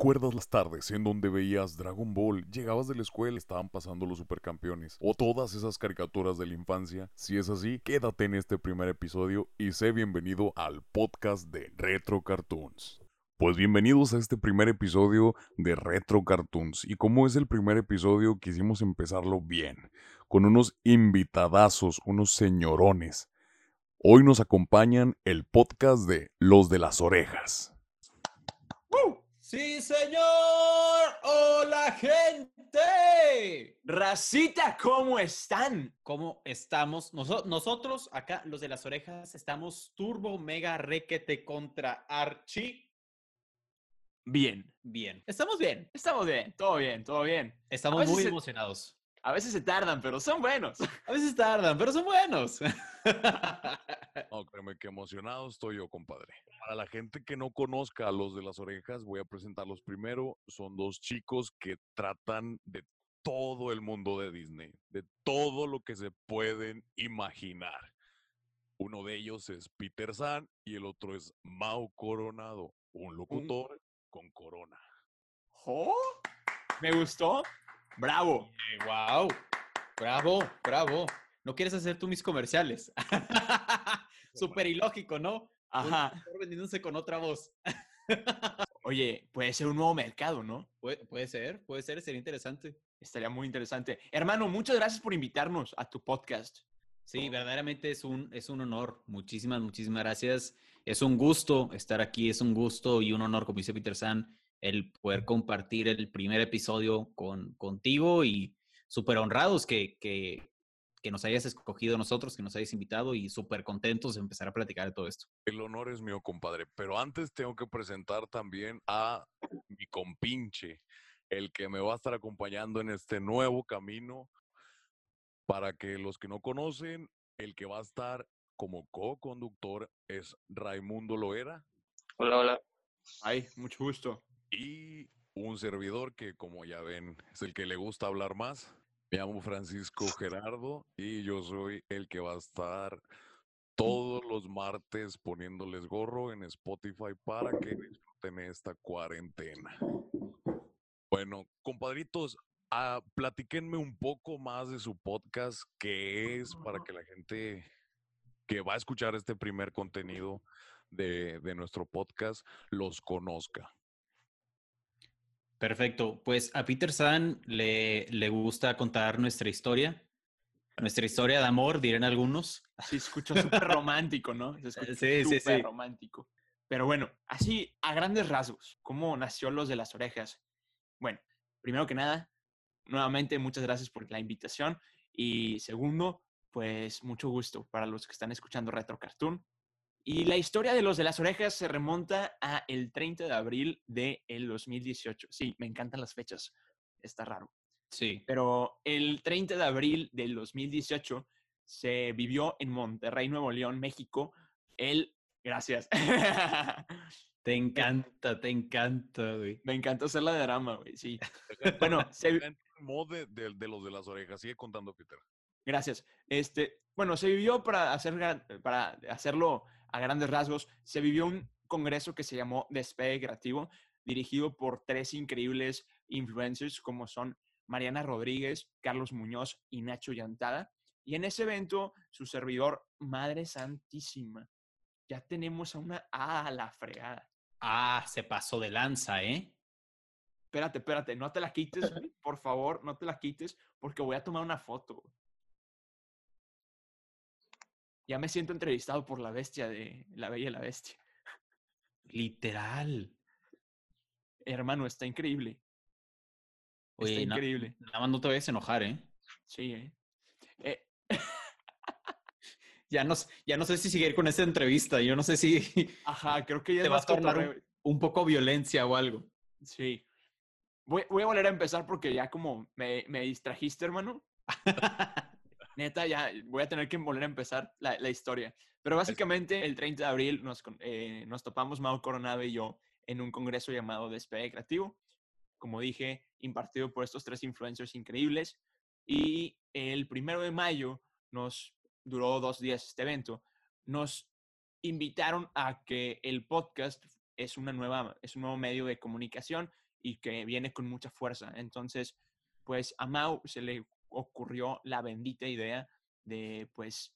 ¿Recuerdas las tardes en donde veías Dragon Ball, llegabas de la escuela, estaban pasando los supercampeones o todas esas caricaturas de la infancia? Si es así, quédate en este primer episodio y sé bienvenido al podcast de Retro Cartoons. Pues bienvenidos a este primer episodio de Retro Cartoons y como es el primer episodio quisimos empezarlo bien, con unos invitadazos, unos señorones. Hoy nos acompañan el podcast de Los de las Orejas. Sí, señor. Hola, gente. Racita, ¿cómo están? ¿Cómo estamos? nosotros, acá, los de las orejas, estamos turbo, mega, requete contra Archie. Bien. Bien. Estamos bien. Estamos bien. Todo bien, todo bien. Estamos muy emocionados. A veces se tardan, pero son buenos. A veces tardan, pero son buenos. No, créeme que emocionado estoy yo, compadre. Para la gente que no conozca a los de las orejas, voy a presentarlos primero. Son dos chicos que tratan de todo el mundo de Disney, de todo lo que se pueden imaginar. Uno de ellos es Peter San y el otro es Mau Coronado, un locutor con corona. ¿Oh? ¿Me gustó? Bravo. wow. Bravo, bravo. ¿No quieres hacer tú mis comerciales? Súper ilógico, ¿no? Ajá. vendiéndose con otra voz. Oye, puede ser un nuevo mercado, ¿no? puede ser, puede ser, sería interesante. Estaría muy interesante. Hermano, muchas gracias por invitarnos a tu podcast. Sí, verdaderamente es un, es un honor. Muchísimas, muchísimas gracias. Es un gusto estar aquí, es un gusto y un honor, como dice Peter San, el poder compartir el primer episodio con, contigo y súper honrados que, que, que nos hayas escogido nosotros, que nos hayas invitado y súper contentos de empezar a platicar de todo esto. El honor es mío, compadre. Pero antes tengo que presentar también a mi compinche, el que me va a estar acompañando en este nuevo camino. Para que los que no conocen, el que va a estar como co-conductor es Raimundo Loera. Hola, hola. Ay, mucho gusto. Y un servidor que, como ya ven, es el que le gusta hablar más. Me llamo Francisco Gerardo y yo soy el que va a estar todos los martes poniéndoles gorro en Spotify para que disfruten esta cuarentena. Bueno, compadritos, ah, platíquenme un poco más de su podcast, qué es para que la gente que va a escuchar este primer contenido de, de nuestro podcast los conozca. Perfecto. Pues a Peter San le, le gusta contar nuestra historia. Nuestra historia de amor, dirán algunos. Sí, escucho súper romántico, ¿no? sí, sí, sí. romántico. Pero bueno, así a grandes rasgos, ¿cómo nació Los de las Orejas? Bueno, primero que nada, nuevamente muchas gracias por la invitación. Y segundo, pues mucho gusto para los que están escuchando Retro Cartoon. Y la historia de los de las orejas se remonta a el 30 de abril del 2018. Sí, me encantan las fechas. Está raro. Sí. Pero el 30 de abril del 2018 se vivió en Monterrey, Nuevo León, México. El... Gracias. Te encanta, te encanta, güey. Me encanta hacer la drama, güey, sí. bueno, se... De, de, de, los de las orejas. Sigue contando, Peter. Gracias. Este, bueno, se vivió para, hacer, para hacerlo a grandes rasgos, se vivió un congreso que se llamó Despegue Creativo, dirigido por tres increíbles influencers como son Mariana Rodríguez, Carlos Muñoz y Nacho Llantada. Y en ese evento, su servidor, Madre Santísima, ya tenemos a una a la fregada. Ah, se pasó de lanza, ¿eh? Espérate, espérate, no te la quites, por favor, no te la quites, porque voy a tomar una foto. Ya me siento entrevistado por la bestia de La Bella y la Bestia. Literal. Hermano, está increíble. está increíble. nada más no te vayas a enojar, ¿eh? Sí, ¿eh? eh ya, no, ya no sé si seguir con esta entrevista. Yo no sé si. Ajá, creo que ya te va a tornar un, poco violencia o algo. Sí. Voy, voy, a volver a empezar porque ya como me, me distrajiste, hermano. neta, ya voy a tener que volver a empezar la, historia. Pero básicamente el 30 de abril nos, eh, nos topamos Mau Coronado y yo en un congreso llamado Despegue Creativo. Como dije, impartido por estos tres influencers increíbles. Y el primero de mayo nos duró dos días este evento. Nos invitaron a que el podcast es, una nueva, es un nuevo medio de comunicación y que viene con mucha fuerza. Entonces, pues a Mau se le ocurrió la bendita idea de, pues,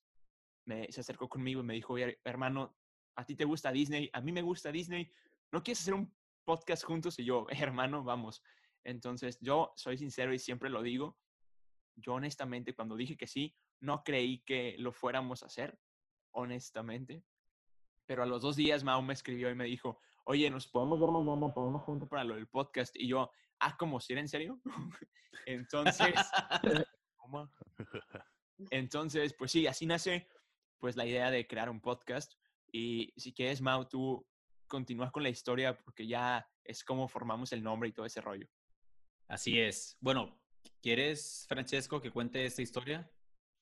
me, se acercó conmigo y me dijo, oye, hermano, a ti te gusta Disney, a mí me gusta Disney, ¿no quieres hacer un podcast juntos? Y yo, hermano, vamos. Entonces, yo soy sincero y siempre lo digo, yo honestamente cuando dije que sí, no creí que lo fuéramos a hacer, honestamente. Pero a los dos días Mau me escribió y me dijo, oye, nos podemos ver mañana, podemos juntos para lo del podcast. Y yo, ah, ¿cómo si era en serio? entonces, entonces, pues sí, así nace pues la idea de crear un podcast. Y si quieres, Mau, tú continúas con la historia porque ya es como formamos el nombre y todo ese rollo. Así es. Bueno, ¿quieres, Francesco, que cuente esta historia?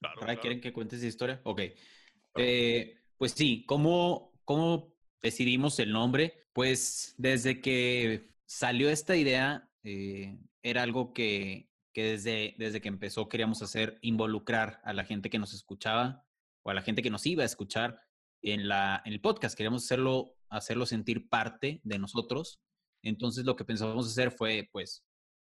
Claro, ¿Quieren que cuente esa historia? Ok. Eh, pues sí, ¿cómo, ¿cómo decidimos el nombre? Pues desde que salió esta idea, eh, era algo que, que, desde, desde que empezó queríamos hacer, involucrar a la gente que nos escuchaba o a la gente que nos iba a escuchar en, la, en el podcast. Queríamos hacerlo, hacerlo sentir parte de nosotros. Entonces lo que pensamos hacer fue, pues,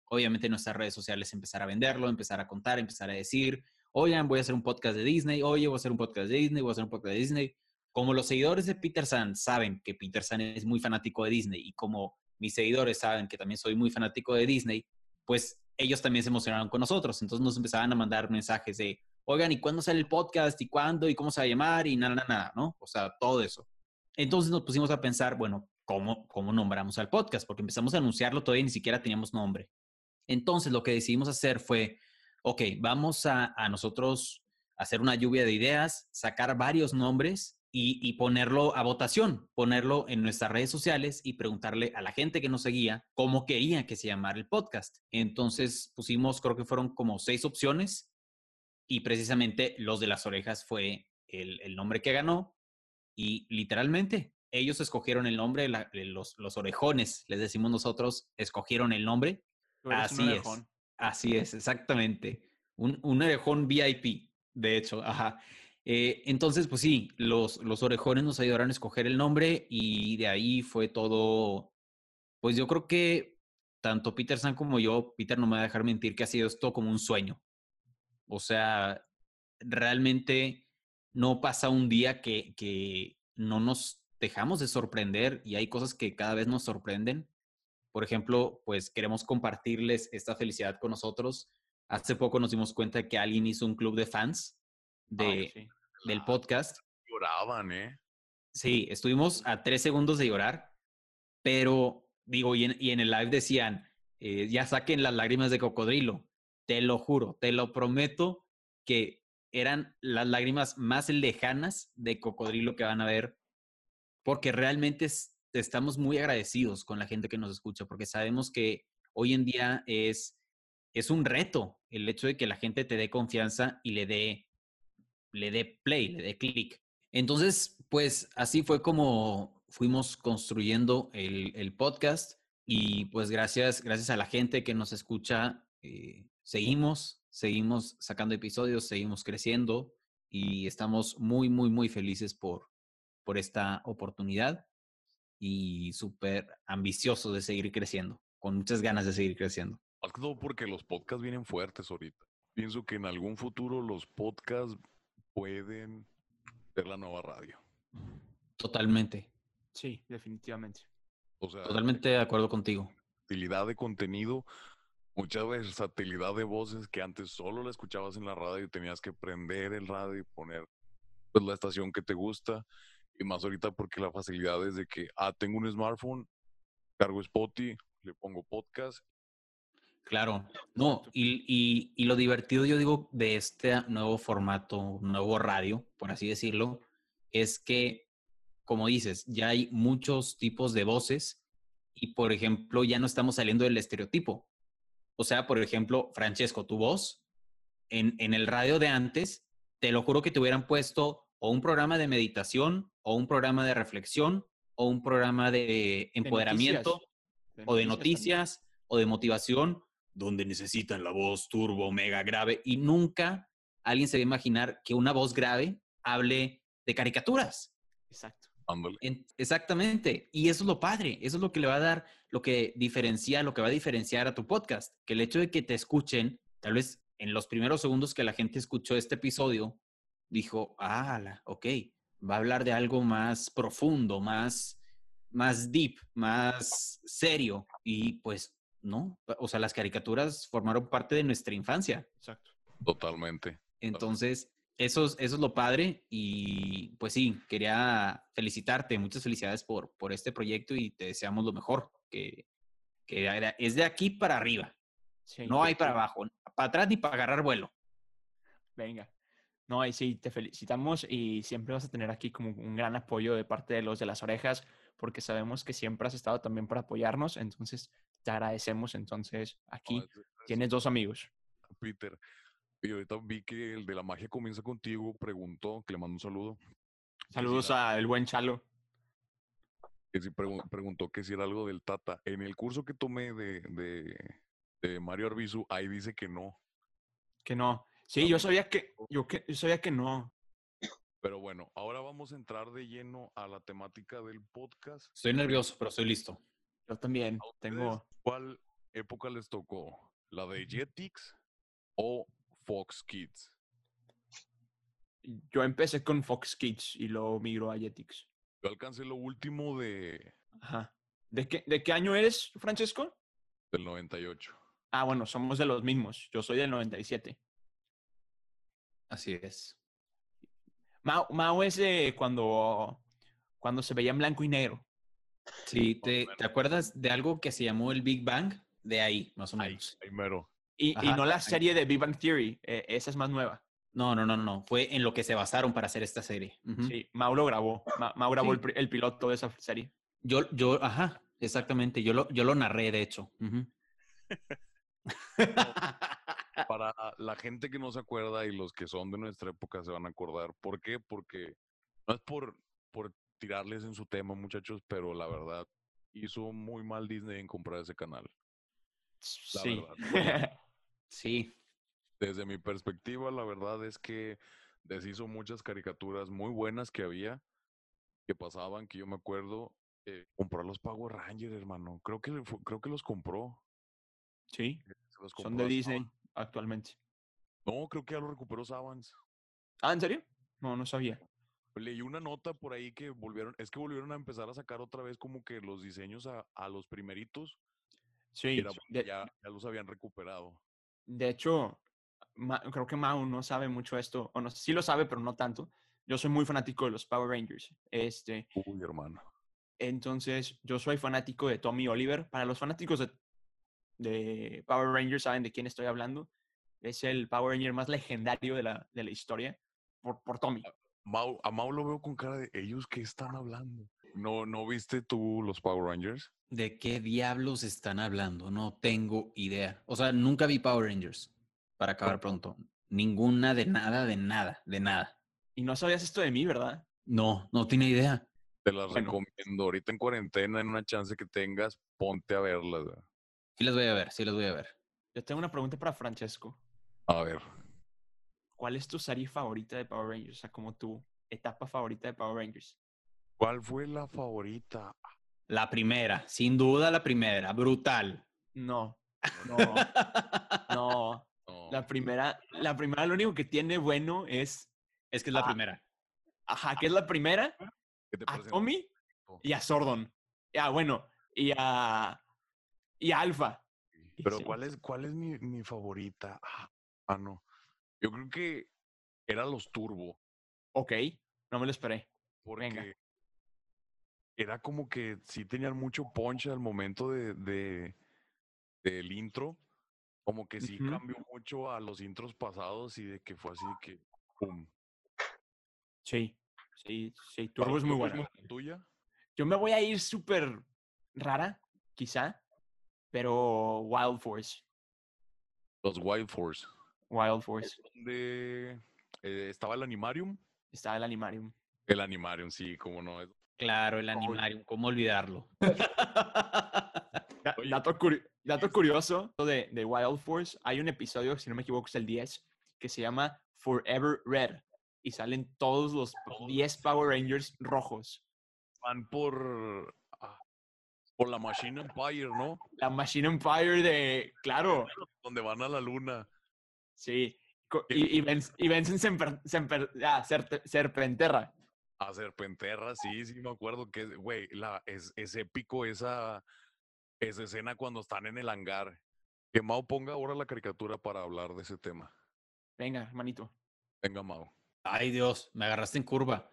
obviamente en nuestras redes sociales empezar a venderlo, empezar a contar, empezar a decir, oigan, voy a hacer un podcast de Disney, oye, voy a hacer un podcast de Disney, voy a hacer un podcast de Disney. Como los seguidores de Peter San saben que Peter San es muy fanático de Disney y como mis seguidores saben que también soy muy fanático de Disney, pues ellos también se emocionaron con nosotros. Entonces nos empezaban a mandar mensajes de, oigan, ¿y cuándo sale el podcast? ¿Y cuándo? ¿Y cómo se va a llamar? Y nada, nada, nada, ¿no? O sea, todo eso. Entonces nos pusimos a pensar, bueno, ¿cómo, cómo nombramos al podcast? Porque empezamos a anunciarlo todavía ni siquiera teníamos nombre. Entonces lo que decidimos hacer fue, ok, vamos a, nosotros hacer una lluvia de ideas, sacar varios nombres y, ponerlo a votación, ponerlo en nuestras redes sociales y preguntarle a la gente que nos seguía cómo quería que se llamara el podcast. Entonces pusimos, creo que fueron como seis opciones y precisamente los de las orejas fue el, nombre que ganó y literalmente ellos escogieron el nombre, los, los orejones, les decimos nosotros, escogieron el nombre. Así es. Así es, exactamente. Un, un orejón VIP, de hecho, ajá. Eh, entonces, pues sí, los, los orejones nos ayudaron a escoger el nombre y de ahí fue todo. Pues yo creo que tanto Peter San como yo, Peter no me va a dejar mentir que ha sido esto como un sueño. O sea, realmente no pasa un día que, que no nos dejamos de sorprender y hay cosas que cada vez nos sorprenden por ejemplo, pues queremos compartirles esta felicidad con nosotros. Hace poco nos dimos cuenta que alguien hizo un club de fans de, del podcast. Lloraban, ¿eh? Sí, estuvimos a tres segundos de llorar, pero digo, y en, el live decían, eh, ya saquen las lágrimas de cocodrilo. Te lo juro, te lo prometo que eran las lágrimas más lejanas de cocodrilo que van a ver, porque realmente es, estamos muy agradecidos con la gente que nos escucha porque sabemos que hoy en día es, es un reto el hecho de que la gente te dé confianza y le dé, le dé play, le dé clic. Entonces, pues así fue como fuimos construyendo el, podcast y pues gracias, gracias a la gente que nos escucha, eh, seguimos, seguimos sacando episodios, seguimos creciendo y estamos muy, muy, muy felices por, por esta oportunidad y súper ambicioso de seguir creciendo, con muchas ganas de seguir creciendo. Todo porque los podcasts vienen fuertes ahorita. Pienso que en algún futuro los podcasts pueden ser la nueva radio. Totalmente. Sí, definitivamente. Totalmente de acuerdo contigo. Utilidad de contenido, mucha versatilidad de voces que antes solo la escuchabas en la radio y tenías que prender el radio y poner pues, la estación que te gusta y más ahorita porque la facilidad es de que, ah, tengo un smartphone, cargo Spotify, le pongo podcast. Claro, no, y, y, lo divertido, yo digo, de este nuevo formato, nuevo radio, por así decirlo, es que, como dices, ya hay muchos tipos de voces y, por ejemplo, ya no estamos saliendo del estereotipo. O sea, por ejemplo, Francesco, tu voz, en, en el radio de antes, te lo juro que te hubieran puesto o un programa de meditación, o un programa de reflexión, o un programa de empoderamiento, o de noticias, o de motivación, donde necesitan la voz turbo, mega grave, y nunca alguien se va a imaginar que una voz grave hable de caricaturas. Exacto. En- exactamente. Y eso es lo padre. Eso es lo que le va a dar, lo que diferencia, lo que va a diferenciar a tu podcast. Que el hecho de que te escuchen, tal vez en los primeros segundos que la gente escuchó este episodio, dijo, ah, la- ok, va a hablar de algo más profundo, más, más deep, más serio. Y pues no, o sea, las caricaturas formaron parte de nuestra infancia. Exacto. Totalmente. Entonces, eso es, eso es lo padre y pues sí, quería felicitarte, muchas felicidades por, por este proyecto y te deseamos lo mejor, que, que era- es de aquí para arriba, Sí, no hay para abajo, para atrás ni para agarrar vuelo. Venga. No, y sí, te felicitamos y siempre vas a tener aquí como un gran apoyo de parte de los de las orejas, porque sabemos que siempre has estado también para apoyarnos, entonces te agradecemos. Entonces, aquí tienes dos amigos. Peter. Y ahorita vi que el de la magia comienza contigo, preguntó, que le mando un saludo. si Saludos al buen Chalo. que si pregun- preguntó que si era algo del Tata. En el curso que tomé de, de, de Mario Arbizu, ahí dice que no. Que no. Sí, yo sabía que, yo que, yo sabía que no. Pero bueno, ahora vamos a entrar de lleno a la temática del podcast. Estoy nervioso, pero estoy listo. Yo también ¿A ustedes tengo. ¿Cuál época les tocó? ¿La de Jetix o Fox Kids? Yo empecé con Fox Kids y luego migró a Jetix. Yo alcancé lo último de, Ajá. ¿De qué, ¿De qué año eres, Francesco? del 98. Ah, bueno, somos de los mismos. Yo soy del 97. Así es. Mao, Mao es de cuando, cuando se veía en blanco y negro. Sí, ¿te. ¿te acuerdas de algo que se llamó el Big Bang? De ahí, más o menos. ahí mero. Y, y no la ahí. serie de Big Bang Theory. eh, esa es más nueva. No, no, no, no, no. Fue en lo que se basaron para hacer esta serie. Sí, Mao lo grabó. Ma- Mao grabó Sí. el, piloto de esa serie. Yo, yo, ajá, exactamente. Yo lo, yo lo narré, de hecho. Para la gente que no se acuerda y los que son de nuestra época se van a acordar. ¿Por qué? Porque no es por, por tirarles en su tema, muchachos, pero la verdad hizo muy mal Disney en comprar ese canal. La sí. verdad. Sí, Desde mi perspectiva, la verdad es que deshizo muchas caricaturas muy buenas que había, que pasaban, que yo me acuerdo. eh, compró los Power Rangers, hermano. Creo que, creo que los compró. sí, Se los son compró de a Disney actualmente. No, creo que ya lo recuperó Savans. Ah, ¿en serio? No, no sabía. Leí una nota por ahí que volvieron, es que volvieron a empezar a sacar otra vez como que los diseños a, a los primeritos. Sí, era de, ya, ya los habían recuperado. de hecho, Ma- creo que Mao no sabe mucho esto, o no, sí lo sabe, pero no tanto. Yo soy muy fanático de los Power Rangers. Este, Uy, hermano. entonces, yo soy fanático de Tommy Oliver. Para los fanáticos de, de Power Rangers saben de quién estoy hablando. Es el Power Ranger más legendario de la, de la historia por, por Tommy. Mau, a Mau lo veo con cara de ellos que están hablando. ¿No, ¿No viste tú los Power Rangers? ¿de qué diablos están hablando? No tengo idea. O sea, nunca vi Power Rangers, para acabar pronto. Ninguna de nada, de nada, de nada. Y no sabías esto de mí, ¿verdad? No, no tiene idea. Te las Bueno. recomiendo. Ahorita en cuarentena, en una chance que tengas, ponte a verlas. Sí las voy a ver, sí las voy a ver. Yo tengo una pregunta para Francesco. A ver. ¿Cuál es tu serie favorita de Power Rangers? O sea, como tu etapa favorita de Power Rangers. ¿Cuál fue la favorita? La primera, sin duda la primera, brutal. No, no, no. No, La primera, la primera lo único que tiene bueno es, Es que es la primera. ajá, que es la primera, que te a presento. Tommy y a Sordon. Ah, bueno, y a, y a Alpha. Pero Sí. ¿cuál es, cuál es mi, mi favorita? Ah, ah, no. Yo creo que era los Turbo. Ok, no me lo esperé. Porque Venga. era como que sí tenían mucho punch al momento de, de- del intro. Como que sí cambió mucho a los intros pasados y de que fue así que pum. Sí, sí, sí, Turbo es muy ¿cuál buena. tuya? Yo me voy a ir súper rara, quizá, pero Wild Force. Los Wild Force. Wild Force. Donde eh, estaba el Animarium. Está el Animarium. El Animarium, sí, como no. es- Claro, el animarium, ¿cómo olvidarlo? Dato, curi- dato curioso de, de Wild Force, hay un episodio, si no me equivoco, es el 10, que se llama Forever Red. Y salen todos los 10 Power Rangers rojos. van por, ah, por la Machine Empire, ¿no? La Machine Empire de, claro, Donde van a la luna. Sí. Y, y, ven- y vencen Semper- Semper- ah, Serpenterra. A Serpenterra, sí, sí, me acuerdo que, güey, la, es, es épico esa, esa escena cuando están en el hangar. Que Mao ponga ahora la caricatura para hablar de ese tema. Venga, hermanito. Venga, Mao. Ay, Dios, me agarraste en curva.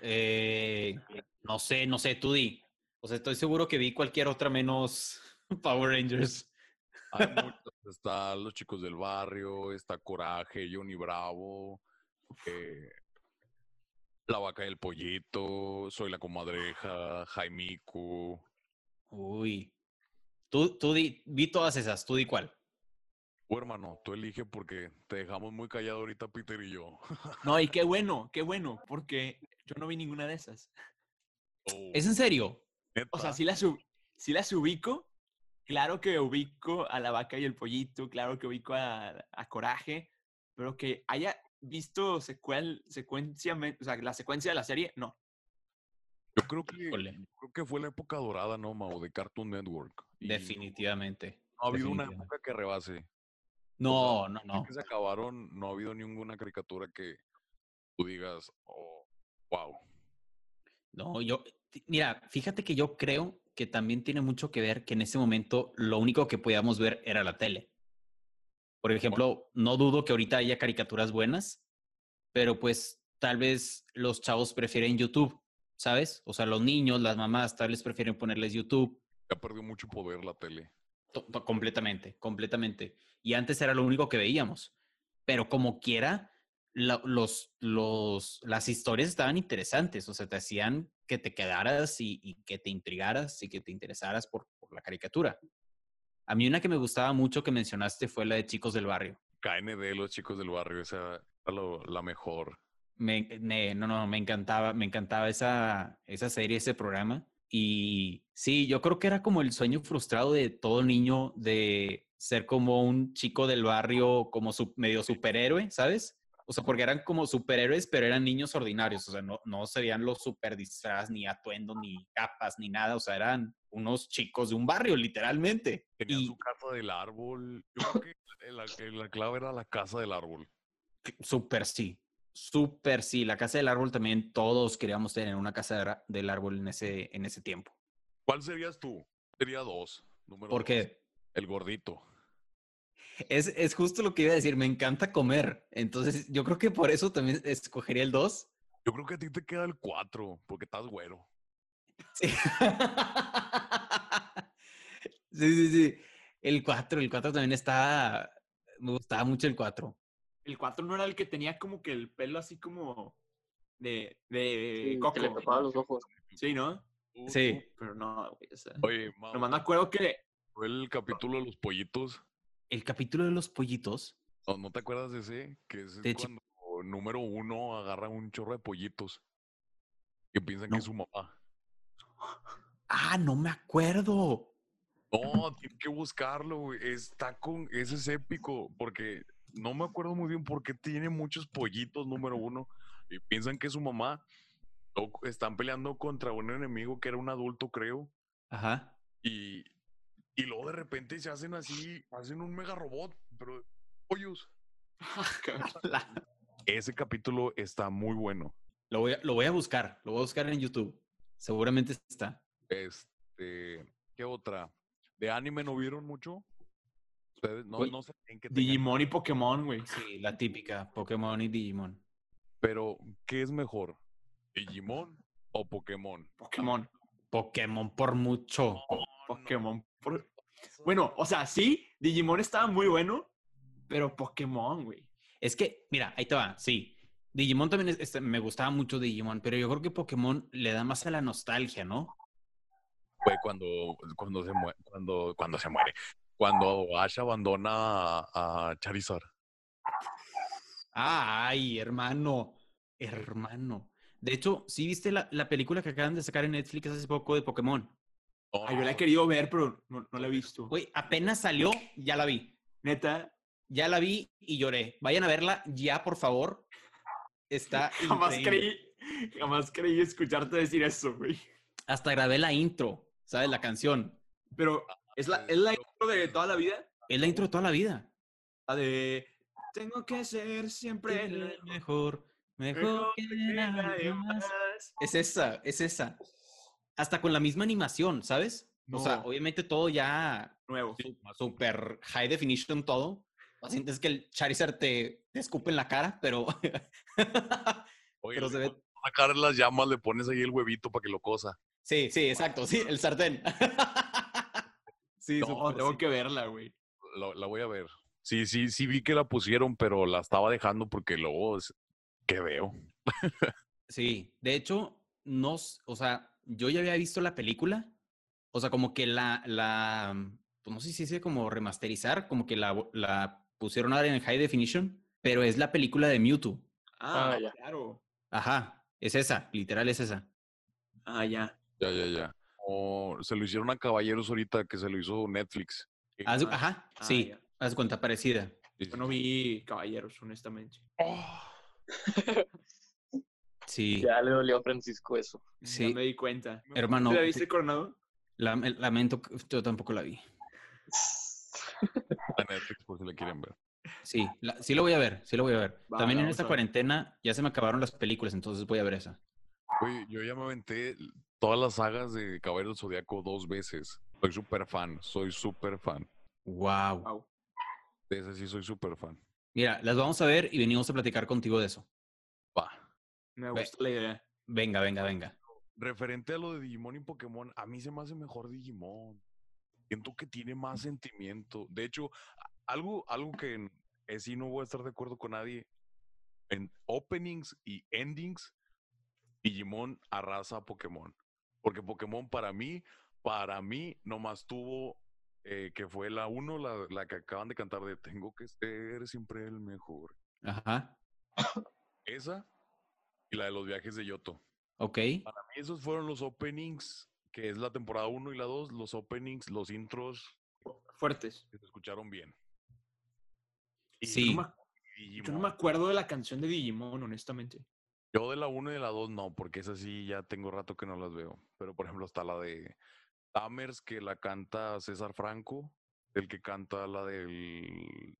Eh, no sé, no sé, tú di. O sea, estoy seguro que vi cualquier otra menos Power Rangers. Hay muchos, está Los Chicos del Barrio, está Coraje, Johnny Bravo, eh, La Vaca y el Pollito, Soy la Comadreja, Jaimiku. Uy. Tú, tú di, vi todas esas, tú di cuál. Tú, hermano, tú elige porque te dejamos muy callado ahorita, Peter y yo. No, y qué bueno, qué bueno, porque yo no vi ninguna de esas. Oh, ¿Es en serio? O sea, sí las, sí las ubico. Claro que ubico a la vaca y el pollito, claro que ubico a, a Coraje, pero que haya visto secuel, secuencia, o sea, la secuencia de la serie, no. Yo creo que, Híjole, creo que fue la época dorada, ¿no, Mao? De Cartoon Network. Y definitivamente. No ha habido una época que rebase. No, no, no. que se acabaron, no ha habido ninguna caricatura que tú digas, oh, wow. No, yo, mira, fíjate que yo creo que también tiene mucho que ver que en ese momento lo único que podíamos ver era la tele. Por ejemplo, no dudo que ahorita haya caricaturas buenas, pero pues tal vez los chavos prefieren YouTube, ¿sabes? O sea, los niños, las mamás, tal vez prefieren ponerles YouTube Ya perdió mucho poder la tele. To- completamente, completamente. Y antes era lo único que veíamos. Pero como quiera, la- los, los, las historias estaban interesantes. O sea, te hacían que te quedaras y, y que te intrigaras y que te interesaras por, por la caricatura. A mí una que me gustaba mucho que mencionaste fue la de Chicos del Barrio. KND, los chicos del barrio, esa era lo- la mejor. Me, me- no, no, me encantaba, me encantaba esa, esa serie, ese programa. Y sí, yo creo que era como el sueño frustrado de todo niño de ser como un chico del barrio, como su, medio superhéroe, ¿sabes? O sea, porque eran como superhéroes, pero eran niños ordinarios. O sea, no, no serían los super disfraz, ni atuendos, ni capas, ni nada. O sea, eran unos chicos de un barrio, literalmente. Tenían Y su casa del árbol. Yo creo que la, clave era la casa del árbol. súper sí, súper sí. La casa del árbol también, todos queríamos tener una casa del árbol en ese, en ese tiempo. ¿Cuál serías tú? Sería dos. Número ¿Por dos, qué? El gordito. Es, es justo lo que iba a decir, me encanta comer. Entonces, yo creo que por eso también escogería el 2. Yo creo que a ti te queda el cuatro, porque estás güero. Sí. sí, sí, sí. El 4, el 4 también está, me gustaba mucho el 4. El 4 no era el que tenía como que el pelo así como de, de Sí, coco. que le tapaba los ojos. Sí, ¿no? Sí. Pero no, güey, o sea, tú- Oye, Mau, Nomás me acuerdo que fue el capítulo de los pollitos. El capítulo de los pollitos. ¿No, no te acuerdas de ese? Que es De cuando número uno agarra un chorro de pollitos. Que piensan No. que es su mamá. Ah, no me acuerdo. No, tiene que buscarlo, güey. Está con. Ese es épico. Porque no me acuerdo muy bien por qué tiene muchos pollitos, número uno. Y piensan que es su mamá. Están peleando contra un enemigo que era un adulto, creo. Ajá. Y, y luego de repente se hacen así, hacen un mega robot, pero pollos. Ese capítulo está muy bueno. Lo voy, a, lo voy a buscar, lo voy a buscar en YouTube. Seguramente está. Este, ¿qué otra? ¿De anime no vieron mucho? Ustedes no, no sé en qué tengan- Digimon y Pokémon, güey. Sí, la típica, Pokémon y Digimon. Pero, ¿qué es mejor? ¿Digimon o Pokémon? Pokémon. Pokémon por mucho. Pokémon. por- Bueno, o sea, sí, Digimon estaba muy bueno, pero Pokémon, güey. Es que, mira, ahí te va, sí. Digimon también es- este, me gustaba mucho Digimon, pero yo creo que Pokémon le da más a la nostalgia, ¿no? Fue cuando, cuando, se muere, cuando, cuando se muere. Cuando Ash abandona a, a Charizard. Ay, hermano, hermano. De hecho, ¿sí viste la, la película que acaban de sacar en Netflix hace poco de Pokémon? Ay, yo la he querido ver, pero no, no la he visto. Güey, apenas salió, ya la vi. Neta, Ya la vi y lloré. Vayan a verla ya, por favor. Está jamás increíble. creí, jamás creí escucharte decir eso, güey. Hasta grabé la intro, ¿sabes? La canción. Pero, ¿es la, ¿es la intro de toda la vida? Es la intro de toda la vida. La de... Tengo que ser siempre el mejor, mejor, mejor que que nadie nadie más. más. Es esa, es esa. Hasta con la misma animación, ¿sabes? O sea, obviamente todo ya Nuevo. super high definition todo. Sientes que el Charizard te, te escupe en la cara, pero... Oye, pero se ve... sacar las llamas, le pones ahí el huevito para que lo cosa. Sí, sí, exacto, sí, el sartén. sí, No, súper, tengo sí. que verla, güey. La, la voy a ver. Sí, sí, sí vi que la pusieron, pero la estaba dejando porque luego. ¿Qué veo? Sí, de hecho, no, o sea, yo ya había visto la película, o sea, como que la, la, pues no sé si se dice como remasterizar, como que la, la pusieron ahora en high definition, pero es la película de Mewtwo. Ah, Ah, ya. claro. Ajá, es esa, literal es esa. Ah, ya. Ya, ya, ya. O se lo hicieron a Caballeros ahorita, que se lo hizo Netflix. Haz- ajá, ah, sí, ya. haz cuenta parecida. Yo no vi Caballeros, honestamente. Sí, Ya le dolió a Francisco eso. Sí. Ya me di cuenta. Hermano, ¿Te la viste, Coronado? lam- lamento, que yo tampoco la vi. En Netflix por si la quieren ver. Sí, la- sí lo voy a ver, sí lo voy a ver. También la en esta cuarentena ya se me acabaron las películas, entonces voy a ver esa. Oye, yo ya me aventé todas las sagas de Caballeros del Zodiaco dos veces. Soy súper fan, soy súper fan. Wow. Wow. De ese sí soy súper fan. Mira, las vamos a ver y venimos a platicar contigo de eso. Va. Me Ve. gusta la idea. Venga, venga, venga. Referente a lo de Digimon y Pokémon, a mí se me hace mejor Digimon. Siento que tiene más sentimiento. De hecho, algo, algo que en- eh, sí no voy a estar de acuerdo con nadie. En openings y endings, Digimon arrasa a Pokémon. Porque Pokémon para mí, para mí, nomás tuvo eh, que fue la uno, la, la que acaban de cantar de Tengo que ser siempre el mejor. Ajá. Esa y la de los viajes de Yoto. Ok. Para mí esos fueron los openings, que es la temporada 1 y la 2, los openings, los intros Fuertes. que se escucharon bien. Y Sí. No me- Yo no me acuerdo de la canción de Digimon, honestamente. yo de la 1 y de la 2 no, porque esas sí ya tengo rato que no las veo. Pero por ejemplo está la de Tamers, que la canta César Franco, el que canta la del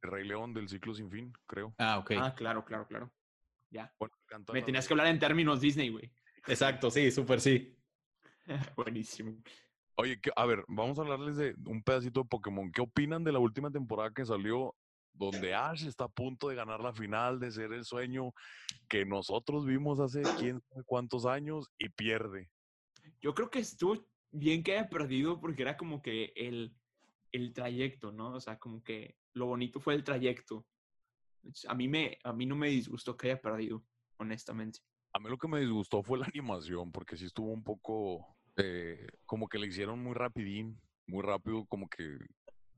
Rey León del ciclo sin fin, creo. Ah, ok. Ah, claro, claro, claro. Ya. Bueno, Me tenías que hablar en términos Disney, güey. Exacto, sí, súper sí. Buenísimo. Oye, a ver, vamos a hablarles de un pedacito de Pokémon. ¿Qué opinan de la última temporada que salió donde Ash está a punto de ganar la final, de ser el sueño que nosotros vimos hace quién sabe cuántos años y pierde? Yo creo que estuvo bien que haya perdido porque era como que el, el trayecto, ¿no? O sea, como que lo bonito fue el trayecto. A mí, me, a mí no me disgustó que haya perdido, honestamente. A mí lo que me disgustó fue la animación, porque sí estuvo un poco, eh, como que le hicieron muy rapidín, muy rápido, como que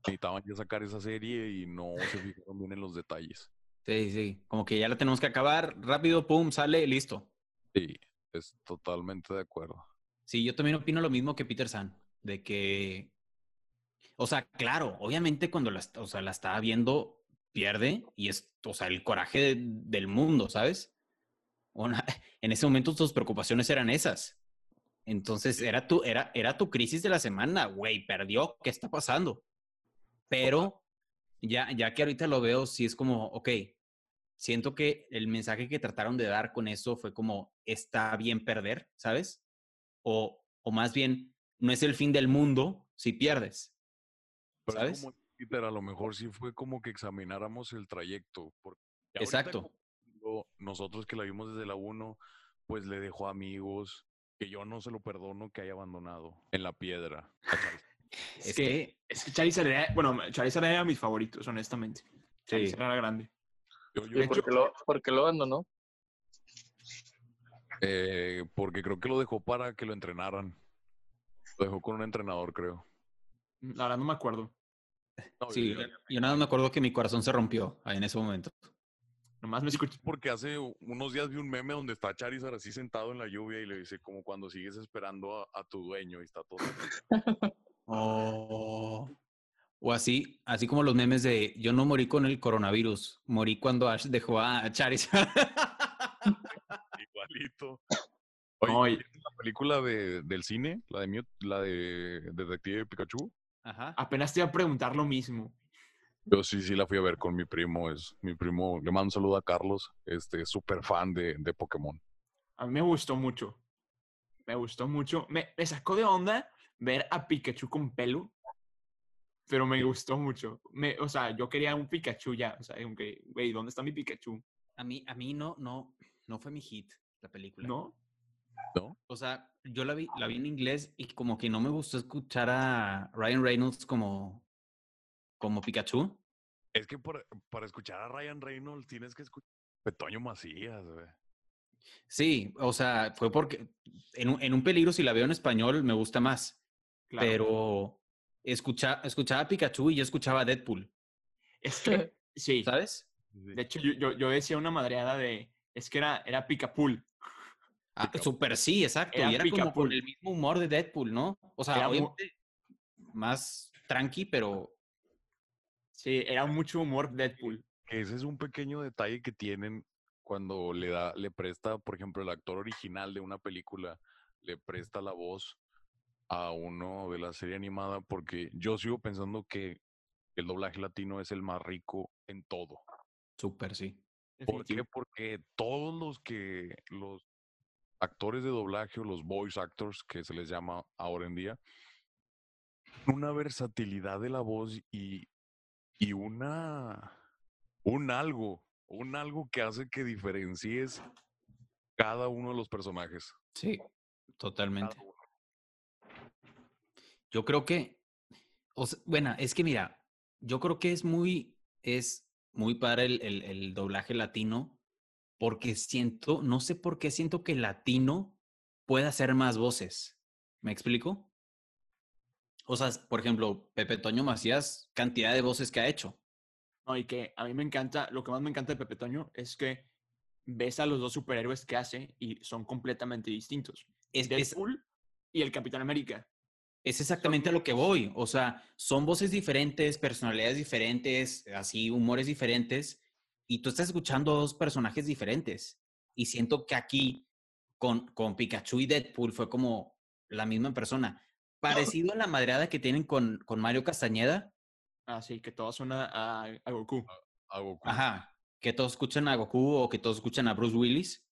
necesitaban ya sacar esa serie y no se fijaron bien en los detalles. Sí, sí. Como que ya la tenemos que acabar. Rápido, pum, sale, listo. Sí, es totalmente de acuerdo. Sí, yo también opino lo mismo que Peter San, de que, o sea, claro, obviamente cuando la, o sea, la estaba viendo, pierde y es, o sea, el coraje de- del mundo, ¿sabes? Una- en ese momento tus preocupaciones eran esas. Entonces, era tu, era, era tu crisis de la semana, güey, perdió, ¿qué está pasando? Pero ya, ya que ahorita lo veo, sí es como, ok, siento que el mensaje que trataron de dar con eso fue como, está bien perder, ¿sabes? O, o más bien, no es el fin del mundo si pierdes, ¿sabes? como, Peter, a lo mejor sí fue como que examináramos el trayecto. Porque ya ahorita Exacto. como Nosotros que la vimos desde la 1, pues le dejó amigos que yo no se lo perdono que haya abandonado en la piedra. Es, que, es que Charizard era, bueno, Charizard era de mis favoritos, honestamente. Charizard era grande. Yo- yo- ¿Y por qué lo, por qué lo abandonó? eh, porque creo que lo dejó para que lo entrenaran. Lo dejó con un entrenador, creo. La verdad no me acuerdo. No, Sí, yo- yo nada más me acuerdo que mi corazón se rompió ahí en ese momento. Nomás me escuché. Porque hace unos días vi un meme donde está Charizard así sentado en la lluvia y le dice como cuando sigues esperando a, a tu dueño y está todo. Oh. O así, así como los memes de yo no morí con el coronavirus, morí cuando Ash dejó a Charizard. igualito. Oye, No, y- ¿vieron la película de, del cine, la de, Mew- la de Detective Pikachu. Ajá. Apenas te iba a preguntar lo mismo. Yo sí, sí la fui a ver con mi primo. Es mi primo, le mando un saludo a Carlos, este, súper fan de, de Pokémon. A mí me gustó mucho. Me gustó mucho. Me, me sacó de onda ver a Pikachu con pelo. Pero me gustó mucho. Me, o sea, yo quería un Pikachu ya. O sea, aunque, güey, ¿dónde está mi Pikachu? A mí, a mí no, no, no fue mi hit la película. ¿No? ¿No? O sea, yo la vi, la vi en inglés y como que no me gustó escuchar a Ryan Reynolds como, como Pikachu. Es que por- para escuchar a Ryan Reynolds tienes que escuchar a Petoño Macías, güey. Sí, o sea, fue porque en un, en un peligro si la veo en español me gusta más, Claro. pero escucha, escuchaba a Pikachu y yo escuchaba a Deadpool, Es que, sí. ¿sabes? De hecho, yo, yo, yo decía una madreada de. Es que era, era. Ah, súper sí, exacto. Era y era como con el mismo humor de Deadpool, ¿no? O sea, Era mu- obviamente más tranqui, pero Sí, era mucho humor Deadpool. Ese es un pequeño detalle que tienen cuando le da, le presta, por ejemplo, el actor original de una película, le presta la voz a uno de la serie animada, porque yo sigo pensando que el doblaje latino es el más rico en todo. súper sí. ¿Por qué? Porque todos los que los actores de doblaje o los voice actors que se les llama ahora en día, una versatilidad de la voz y, y una un algo, un algo que hace que diferencies cada uno de los personajes. Sí, totalmente. Yo creo que, o sea, bueno, es que mira, yo creo que es muy, es muy para el, el, el doblaje latino, porque siento, no sé por qué siento que latino puede hacer más voces. ¿Me explico? O sea, por ejemplo, Pepe Toño Macías, cantidad de voces que ha hecho. No, y que a mí me encanta, lo que más me encanta de Pepe Toño es que ves a los dos superhéroes que hace y son completamente distintos. Es, es, Deadpool y el Capitán América. es exactamente a lo que voy. O sea, son voces diferentes, personalidades diferentes, así, humores diferentes, y tú estás escuchando a dos personajes diferentes. Y siento que aquí, con, con Pikachu y Deadpool, fue como la misma persona. Parecido a la madreada que tienen con, con Mario Castañeda, Así que todo suena a, a Goku. A Goku. ajá, que todos escuchan a Goku o que todos escuchan a Bruce Willis.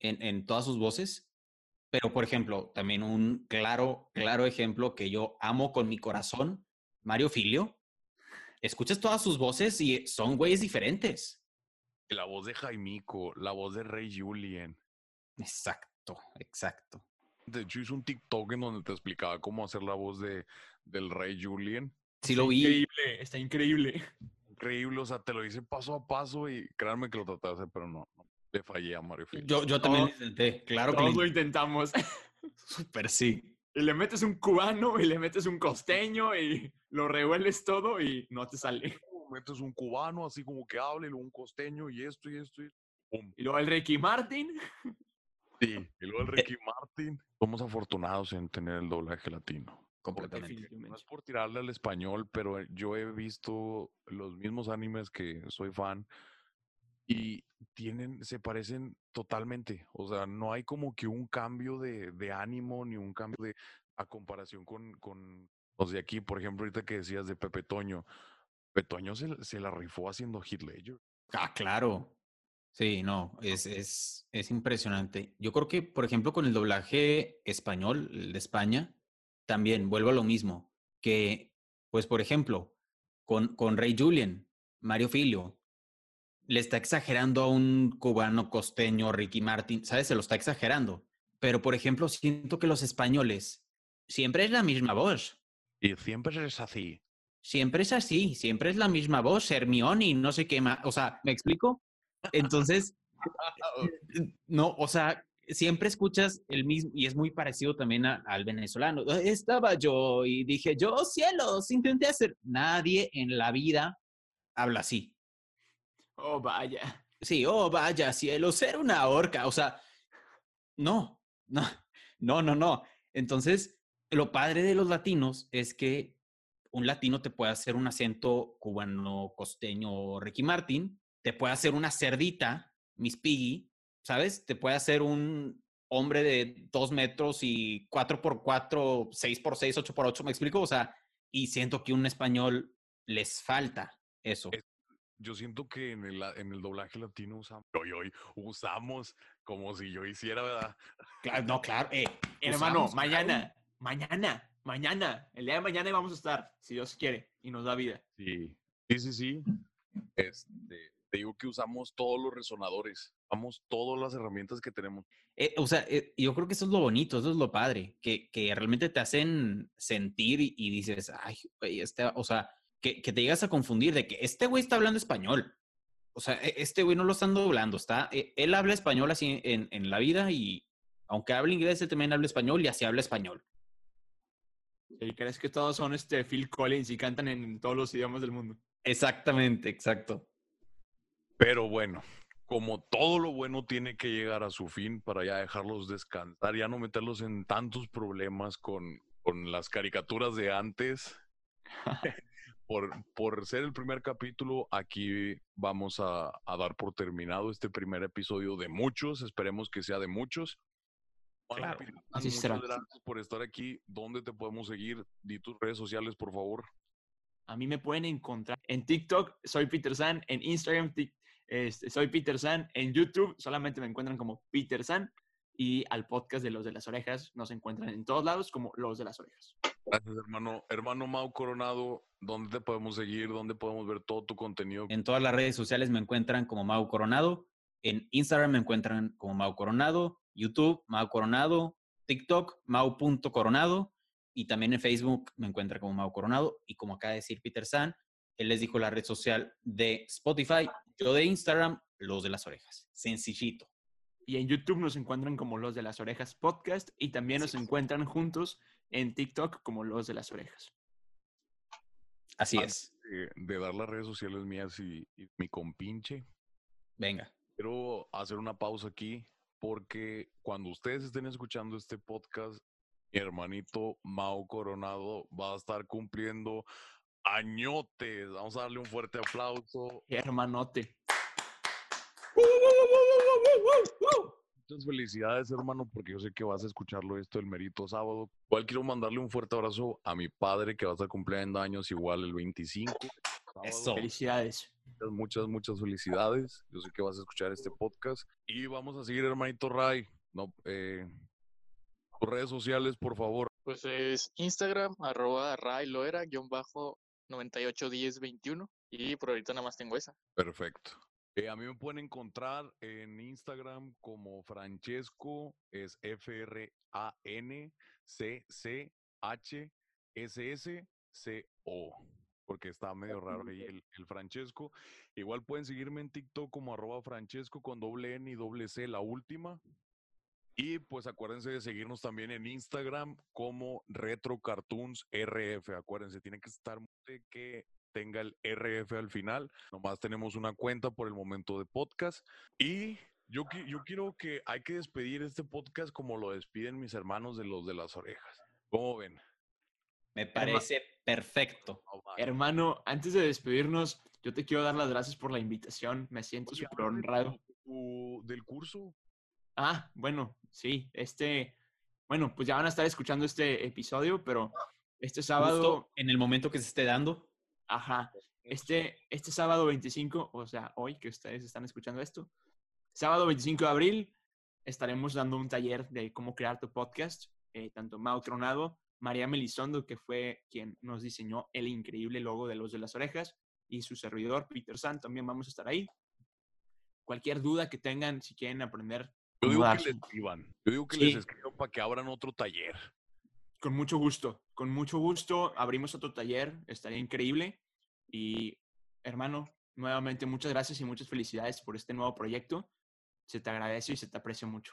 En, en todas sus voces. Pero, por ejemplo, también un claro, claro ejemplo que yo amo con mi corazón, Mario Filio. Escuchas todas sus voces y son güeyes diferentes. La voz de Jaimico, la voz de Rey Julien. Exacto, exacto. De hecho, hice un TikTok en donde te explicaba cómo hacer la voz de, del Rey Julien. Sí lo vi. Increíble, está increíble. Increíble, o sea, te lo hice paso a paso y créanme que lo traté de hacer, pero no, no. Le fallé a Mario. Yo, yo también lo intenté, claro que Todos lo intentamos. Súper sí. Y le metes un cubano y le metes un costeño y lo revuelves todo y no te sale. Metes un cubano así como que hable, y luego un costeño y esto y esto y pum. Y luego el Ricky Martin. Sí, y luego el Ricky Martin. Somos afortunados en tener el doblaje latino. Completamente. No es por tirarle al español, pero eh, yo he visto los mismos animes que soy fan y tienen, se parecen totalmente. O sea, no hay como que un cambio de, de ánimo ni un cambio de a comparación con, con los de aquí. Por ejemplo, ahorita que decías de Pepe Toño. Pepe Toño se, se la rifó haciendo Hit Ledger. Ah, claro. Sí, no, es, es, es impresionante. Yo creo que, por ejemplo, con el doblaje español, el de España, también vuelvo a lo mismo, que, pues, por ejemplo, con, con Rey Julien, Mario Filio, le está exagerando a un cubano costeño, Ricky Martin, ¿sabes? Se lo está exagerando. Pero, por ejemplo, siento que los españoles siempre es la misma voz. Y siempre es así. Siempre es así, siempre es la misma voz, Hermione y no sé qué más. O sea, ¿me explico? Entonces, no, o sea, siempre escuchas el mismo, y es muy parecido también a- al venezolano. "Ah, Estaba yo y dije, yo cielos, intenté hacer. Nadie en la vida habla así. Oh, vaya. Sí, oh, vaya, cielo, ser una orca. O sea, no, no, no, no, no. Entonces, lo padre de los latinos es que un latino te puede hacer un acento cubano, costeño, o Ricky Martin, te puede hacer una cerdita, Miss Piggy, ¿sabes? Te puede hacer un, hombre de dos metros y cuatro por cuatro, seis por seis, ocho por ocho, ¿me explico? O sea, y siento que un español les falta eso. Yo siento que en el, en el doblaje latino usamos, hoy, hoy, usamos como si yo hiciera, ¿verdad? Claro, no, claro. eh, Hermano, usamos, mañana, mañana, mañana, el día de mañana vamos a estar, si Dios quiere, y nos da vida. Sí, sí, sí, sí. Este, te digo que usamos todos los resonadores, usamos todas las herramientas que tenemos. Eh, o sea, eh, yo creo que eso es lo bonito, eso es lo padre, que, que realmente te hacen sentir y, y dices, ay, güey, este, o sea, que, que te llegas a confundir de que este güey está hablando español. O sea, e- este güey no lo están doblando, está, eh, él habla español así en, en la vida y aunque hable inglés, él también habla español y así habla español. ¿Y crees que todos son este Phil Collins y cantan en todos los idiomas del mundo? Exactamente, exacto. Pero bueno, como todo lo bueno tiene que llegar a su fin para ya dejarlos descansar, ya no meterlos en tantos problemas con, con las caricaturas de antes. por, por ser el primer capítulo, aquí vamos a, a dar por terminado este primer episodio de muchos. Esperemos que sea de muchos. Claro, Peterson, así muchas será. gracias por estar aquí. ¿Dónde te podemos seguir? Di tus redes sociales, por favor. A mí me pueden encontrar en TikTok, soy Peter San, en Instagram, este, soy Peter San, en YouTube solamente me encuentran como Peter San y al podcast de Los de las Orejas nos encuentran en todos lados como Los de las Orejas. Gracias, hermano. Hermano Mau Coronado, ¿dónde te podemos seguir? ¿Dónde podemos ver todo tu contenido? En todas las redes sociales me encuentran como Mau Coronado. En Instagram me encuentran como Mau Coronado. YouTube, Mau Coronado. TikTok, Mau.coronado. Y también en Facebook me encuentran como Mau Coronado. Y como acaba de decir Peter San, él les dijo la red social de Spotify. Yo de Instagram, los de las orejas. Sencillito. Y en YouTube nos encuentran como Los de las Orejas Podcast y también nos encuentran juntos en TikTok como Los de las Orejas. Así es. Eh, de dar las redes sociales mías y, y mi compinche, Venga. quiero hacer una pausa aquí porque cuando ustedes estén escuchando este podcast, mi hermanito Mau Coronado va a estar cumpliendo añotes. Vamos a darle un fuerte aplauso. Hermanote. Muchas felicidades, hermano, porque yo sé que vas a escucharlo esto el merito sábado. Igual quiero mandarle un fuerte abrazo a mi padre que va a estar cumpliendo años igual el 25. sábado. Eso. Felicidades. Muchas, muchas, muchas felicidades. Yo sé que vas a escuchar este podcast. Y vamos a seguir, hermanito Ray. No, eh, tus redes sociales, por favor. Pues es Instagram, arroba rayloera, guion bajo 981021. Y por ahorita nada más tengo esa. Perfecto. Eh, a mí me pueden encontrar en Instagram como Francesco, es F-R-A-N-C-C-H-S-S-C-O, porque está medio raro ahí el, el Francesco. Igual pueden seguirme en TikTok como arroba Francesco con doble N y doble C, la última. Y pues acuérdense de seguirnos también en Instagram como Retro Cartoons RF. Acuérdense, tiene que estar que tenga el RF al final. Nomás tenemos una cuenta por el momento de podcast. Y yo, yo quiero que hay que despedir este podcast como lo despiden mis hermanos de los de las orejas. ¿Cómo ven? Me parece perfecto. Hermano, antes de despedirnos, yo te quiero dar las gracias por la invitación. Me siento súper honrado. del curso. Ah, bueno, sí, este, bueno, pues ya van a estar escuchando este episodio, pero este sábado, Justo en el momento que se esté dando. Ajá, este, este sábado 25, o sea, hoy que ustedes están escuchando esto, sábado 25 de abril, estaremos dando un taller de cómo crear tu podcast, eh, tanto Mau Tronado, María Melisondo, que fue quien nos diseñó el increíble logo de los de las orejas, y su servidor, Peter San, también vamos a estar ahí. Cualquier duda que tengan, si quieren aprender Yo digo dar que les escriban. Yo digo que Sí. les escriban para que abran otro taller. Con mucho gusto, con mucho gusto. Abrimos otro taller, estaría increíble. Y hermano, nuevamente muchas gracias y muchas felicidades por este nuevo proyecto. Se te agradece y se te aprecia mucho.